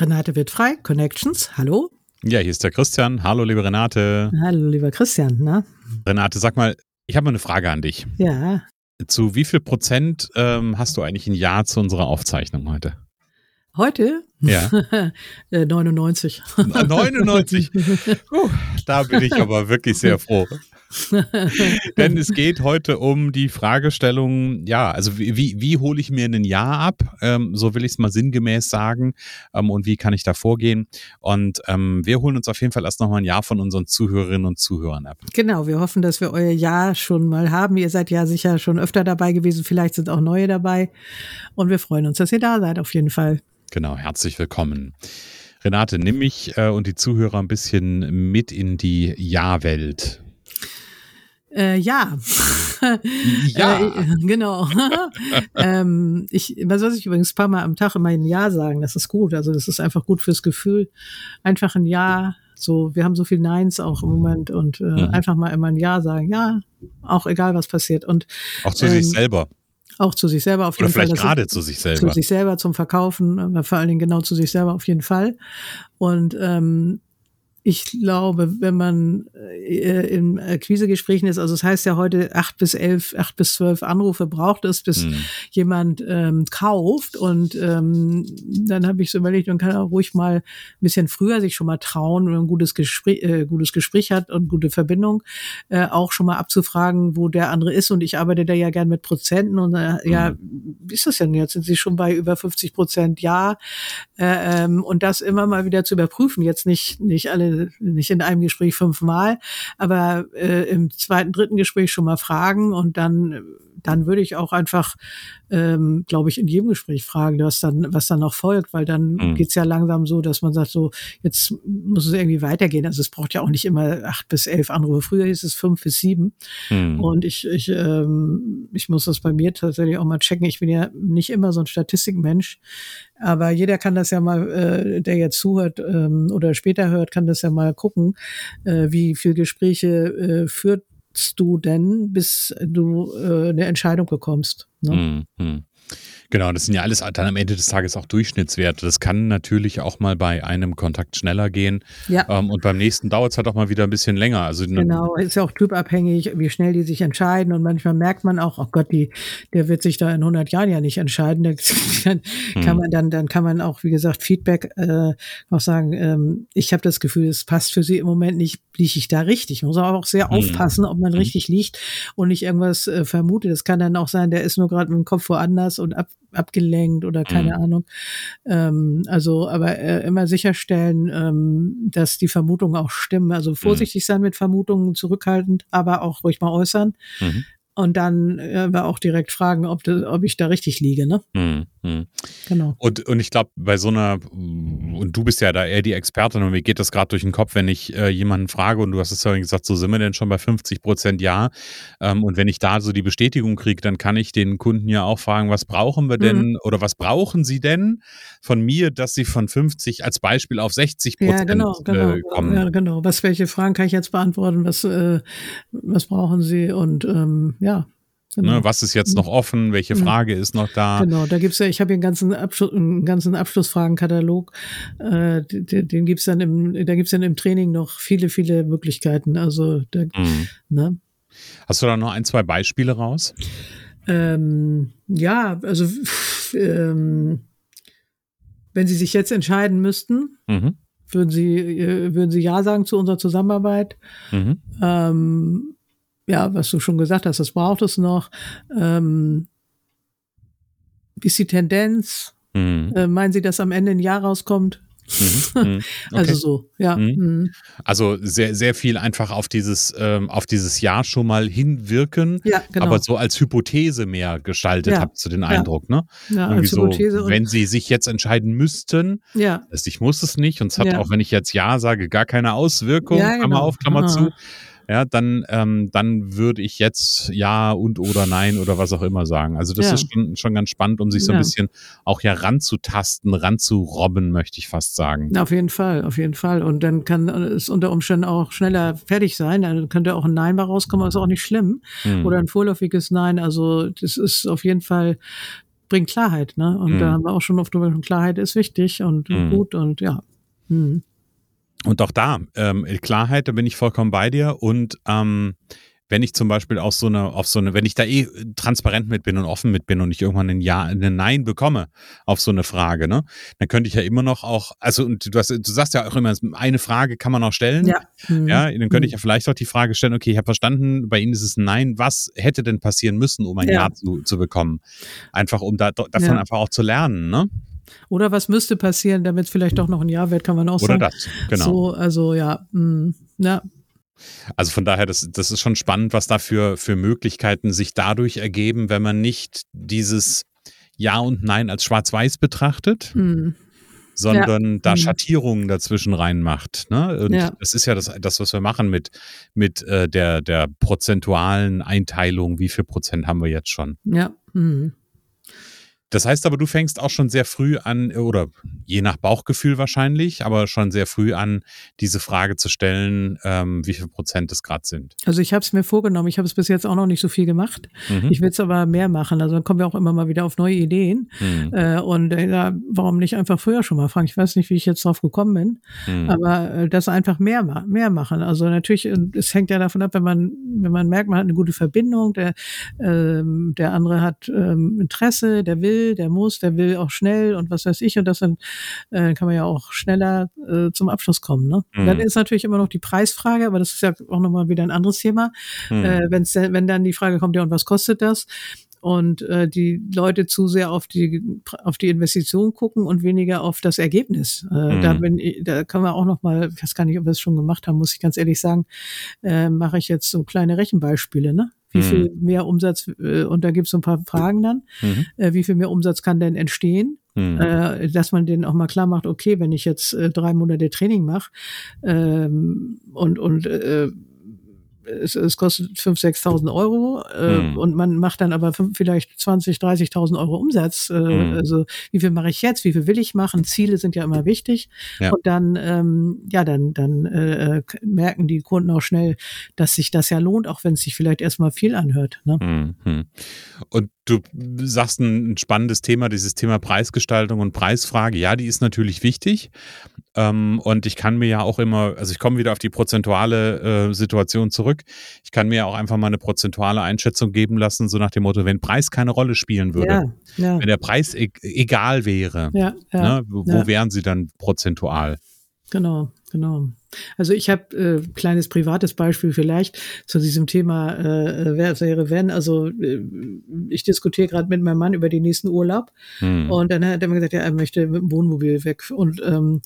Renate wird frei, Connections, hallo. Ja, hier ist der Christian. Hallo, liebe Renate. Hallo, lieber Christian. Na? Renate, sag mal, ich habe mal eine Frage an dich. Ja. Zu wie viel Prozent ähm, hast du eigentlich ein Ja zu unserer Aufzeichnung heute? Heute? Ja. 99. 99? Uh, da bin ich aber wirklich sehr froh. Denn es geht heute um die Fragestellung, ja, also wie, wie, wie hole ich mir ein Jahr ab? Ähm, so will ich es mal sinngemäß sagen. Ähm, und wie kann ich da vorgehen? Und ähm, wir holen uns auf jeden Fall erst nochmal ein Jahr von unseren Zuhörerinnen und Zuhörern ab. Genau, wir hoffen, dass wir euer Jahr schon mal haben. Ihr seid ja sicher schon öfter dabei gewesen, vielleicht sind auch neue dabei. Und wir freuen uns, dass ihr da seid, auf jeden Fall. Genau, herzlich willkommen. Renate, nimm mich äh, und die Zuhörer ein bisschen mit in die Ja-Welt. Äh, ja. Ja. äh, genau. ähm, ich, man soll sich übrigens ein paar Mal am Tag immer ein Ja sagen. Das ist gut. Also das ist einfach gut fürs Gefühl. Einfach ein Ja. So, wir haben so viel Neins auch im Moment und äh, mhm. einfach mal immer ein Ja sagen. Ja, auch egal was passiert. Und auch zu ähm, sich selber. Auch zu sich selber auf jeden Oder Fall. Vielleicht gerade zu sich selber. Zu sich selber, zum Verkaufen, aber vor allen Dingen genau zu sich selber auf jeden Fall. Und ähm, ich glaube, wenn man äh, in Akquisegesprächen ist, also es das heißt ja heute acht bis elf, acht bis zwölf Anrufe braucht es, bis mhm. jemand ähm, kauft. Und ähm, dann habe ich so überlegt, man kann auch ruhig mal ein bisschen früher sich schon mal trauen, wenn man ein gutes Gespräch, äh, gutes Gespräch hat und gute Verbindung, äh, auch schon mal abzufragen, wo der andere ist. Und ich arbeite da ja gern mit Prozenten. Und äh, mhm. ja, wie ist das denn jetzt? Sind Sie schon bei über 50 Prozent? Ja. Äh, ähm, und das immer mal wieder zu überprüfen. Jetzt nicht, nicht alle nicht in einem Gespräch fünfmal, aber äh, im zweiten, dritten Gespräch schon mal fragen und dann dann würde ich auch einfach, ähm, glaube ich, in jedem Gespräch fragen, was dann, was dann noch folgt, weil dann mhm. geht's ja langsam so, dass man sagt, so, jetzt muss es irgendwie weitergehen. Also es braucht ja auch nicht immer acht bis elf Anrufe. Früher hieß es fünf bis sieben. Mhm. Und ich, ich, ähm, ich muss das bei mir tatsächlich auch mal checken. Ich bin ja nicht immer so ein Statistikmensch, aber jeder kann das ja mal, äh, der jetzt zuhört ähm, oder später hört, kann das ja mal gucken, äh, wie viel Gespräche äh, führt du denn, bis du äh, eine Entscheidung bekommst? Ne? Mhm. Genau, das sind ja alles dann am Ende des Tages auch Durchschnittswerte. Das kann natürlich auch mal bei einem Kontakt schneller gehen. Ja. Ähm, und beim nächsten dauert es halt auch mal wieder ein bisschen länger. Also ne genau, ist ja auch typabhängig, wie schnell die sich entscheiden. Und manchmal merkt man auch, oh Gott, die, der wird sich da in 100 Jahren ja nicht entscheiden. Dann kann hm. man dann, dann kann man auch, wie gesagt, Feedback äh, auch sagen. Ähm, ich habe das Gefühl, es passt für sie im Moment nicht. Liege ich da richtig? Muss aber auch sehr hm. aufpassen, ob man hm. richtig liegt und nicht irgendwas äh, vermutet. Es kann dann auch sein, der ist nur gerade mit dem Kopf woanders und ab abgelenkt oder keine mhm. Ahnung. Ähm, also, aber äh, immer sicherstellen, ähm, dass die Vermutungen auch stimmen. Also vorsichtig mhm. sein mit Vermutungen, zurückhaltend, aber auch ruhig mal äußern. Mhm und dann äh, auch direkt fragen, ob, das, ob ich da richtig liege. Ne? Mhm. Genau. Und, und ich glaube, bei so einer, und du bist ja da eher die Expertin und mir geht das gerade durch den Kopf, wenn ich äh, jemanden frage und du hast es ja gesagt, so sind wir denn schon bei 50 Prozent Ja. Ähm, und wenn ich da so die Bestätigung kriege, dann kann ich den Kunden ja auch fragen, was brauchen wir denn mhm. oder was brauchen sie denn von mir, dass sie von 50 als Beispiel auf 60 Prozent ja, genau, genau, äh, kommen? Ja, genau. Was, welche Fragen kann ich jetzt beantworten? Was, äh, was brauchen sie? Und ähm, ja, genau. Ne, was ist jetzt noch offen? Welche mhm. Frage ist noch da? Genau, da gibt's ja, ich habe hier einen ganzen, Abschluss, einen ganzen Abschlussfragenkatalog. Äh, den, den gibt's dann im, da gibt's dann im Training noch viele, viele Möglichkeiten. Also da, mhm. ne? Hast du da noch ein, zwei Beispiele raus? Ähm, ja, also ähm, wenn Sie sich jetzt entscheiden müssten, mhm. würden Sie, äh, würden Sie Ja sagen zu unserer Zusammenarbeit? Mhm. Ähm, ja, was du schon gesagt hast, das braucht es noch. Ähm, wie ist die Tendenz? Mhm. Äh, meinen Sie, dass am Ende ein Jahr rauskommt? Mhm, mhm. Also okay. Also so, ja. Mhm. mhm. Also sehr, sehr viel einfach auf dieses, ähm, auf dieses Jahr schon mal hinwirken, ja, genau. aber so als Hypothese mehr gestaltet, ja. habt ihr den Eindruck, ne? Ja, Irgendwie so, wenn sie sich jetzt entscheiden müssten, ja. ich muss es nicht und es hat ja. auch, wenn ich jetzt Ja sage, gar keine Auswirkung, ja, genau. Klammer auf, Klammer Aha. zu ja, dann, ähm, dann würde ich jetzt ja und oder nein oder was auch immer sagen. Also das ja. ist schon, schon ganz spannend, um sich so ein ja. bisschen auch ja ranzutasten, ranzurobben, möchte ich fast sagen. Auf jeden Fall, auf jeden Fall. Und dann kann es unter Umständen auch schneller fertig sein. Dann könnte auch ein Nein mal rauskommen, ist auch nicht schlimm. Hm. Oder ein vorläufiges Nein. Also das ist auf jeden Fall bringt Klarheit, ne? Und hm. da haben wir auch schon oft drüber Klarheit ist wichtig und hm. gut und ja. Hm. Und auch da, ähm, Klarheit, da bin ich vollkommen bei dir. Und ähm, wenn ich zum Beispiel auf so eine, auf so eine, wenn ich da eh transparent mit bin und offen mit bin und ich irgendwann ein Ja, ein Nein bekomme auf so eine Frage, ne, dann könnte ich ja immer noch auch, also und du, hast, du sagst ja auch immer, eine Frage kann man auch stellen. Ja. Mhm. Ja, dann könnte ich mhm. ja vielleicht auch die Frage stellen, okay, ich habe verstanden, bei Ihnen ist es ein Nein, was hätte denn passieren müssen, um ein Ja, ja zu, zu bekommen? Einfach um da, davon ja. einfach auch zu lernen, ne? Oder was müsste passieren, damit es vielleicht doch noch ein Jahr wird, kann man auch Oder sagen. Oder das, genau. So, also ja, mh, mm, ja. Also von daher, das, das ist schon spannend, was da für, für Möglichkeiten sich dadurch ergeben, wenn man nicht dieses Ja und Nein als schwarz-weiß betrachtet. Mhm sondern ja. da mhm. Schattierungen dazwischen reinmacht. Ne? Und ja. das ist ja das, das, was wir machen mit, mit äh, der, der prozentualen Einteilung. Wie viel Prozent haben wir jetzt schon? Ja. Mhm. Das heißt aber, du fängst auch schon sehr früh an, oder je nach Bauchgefühl wahrscheinlich, aber schon sehr früh an, diese Frage zu stellen, ähm, wie viel Prozent es gerade sind. Also ich habe es mir vorgenommen, ich habe es bis jetzt auch noch nicht so viel gemacht. Mhm. Ich will es aber mehr machen. Also dann kommen wir auch immer mal wieder auf neue Ideen. Mhm. Äh, und äh, warum nicht einfach früher schon mal fragen? Ich weiß nicht, wie ich jetzt drauf gekommen bin, mhm. aber äh, das einfach mehr, mehr machen. Also natürlich, äh, es hängt ja davon ab, wenn man, wenn man merkt, man hat eine gute Verbindung, der, ähm, der andere hat ähm, Interesse, der will will, der muss, der will auch schnell und was weiß ich. Und das dann äh, kann man ja auch schneller äh, zum Abschluss kommen. Ne? Mhm. Dann ist natürlich immer noch die Preisfrage, aber das ist ja auch nochmal wieder ein anderes Thema. Mhm. Äh, wenn's, wenn dann die Frage kommt, ja, und was kostet das? und äh, die Leute zu sehr auf die auf die Investition gucken und weniger auf das Ergebnis. Äh, mhm. Da bin, da kann man auch noch mal, ich weiß gar nicht, ob wir es schon gemacht haben, muss ich ganz ehrlich sagen, äh, mache ich jetzt so kleine Rechenbeispiele. Ne? Wie mhm. viel mehr Umsatz, äh, und da gibt es so ein paar Fragen dann, mhm. äh, wie viel mehr Umsatz kann denn entstehen? Mhm. Äh, dass man denen auch mal klar macht, okay, wenn ich jetzt äh, drei Monate Training mache ähm, und, und äh, es, es kostet 5.000, 6.000 Euro äh, mhm. und man macht dann aber fünf, vielleicht 20, 30.000 Euro Umsatz. Äh, mhm. Also wie viel mache ich jetzt? Wie viel will ich machen? Ziele sind ja immer wichtig. Ja. Und dann, ähm, ja, dann, dann äh, merken die Kunden auch schnell, dass sich das ja lohnt, auch wenn es sich vielleicht erstmal viel anhört. Ne? Mhm. Und du sagst ein spannendes Thema, dieses Thema Preisgestaltung und Preisfrage. Ja, die ist natürlich wichtig. Ähm, und ich kann mir ja auch immer, also ich komme wieder auf die prozentuale äh, Situation zurück. Ich kann mir auch einfach mal eine prozentuale Einschätzung geben lassen, so nach dem Motto, wenn Preis keine Rolle spielen würde, ja, ja. wenn der Preis e egal wäre, ja, ne, wo wären sie dann prozentual? Genau, genau. Also ich habe äh, kleines privates Beispiel vielleicht zu diesem Thema, äh, wer wäre wenn. Also äh, ich diskutiere gerade mit meinem Mann über den nächsten Urlaub hm. und dann hat er mir gesagt, ja, er möchte mit dem Wohnmobil weg und ähm,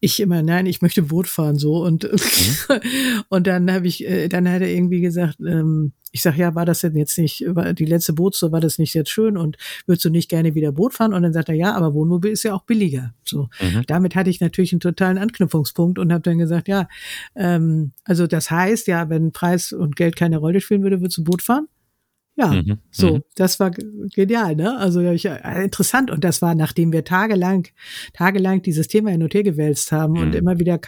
ich immer, nein, ich möchte Boot fahren so und mhm. und dann habe ich, äh, dann hat er irgendwie gesagt, ähm, ich sag ja, war das denn jetzt nicht, war die letzte Bootstour, war das nicht jetzt schön und würdest du nicht gerne wieder Boot fahren? Und dann sagt er, ja, aber Wohnmobil ist ja auch billiger. So, mhm. damit hatte ich natürlich einen totalen Anknüpfungspunkt und habe dann gesagt, ja, ähm, also das heißt, ja, wenn Preis und Geld keine Rolle spielen würde, würdest du Boot fahren? Ja, mhm. so, mhm. das war genial, ne? Also ich, äh, interessant und das war, nachdem wir tagelang, tagelang dieses Thema hin und her gewälzt haben mhm. und immer wieder kam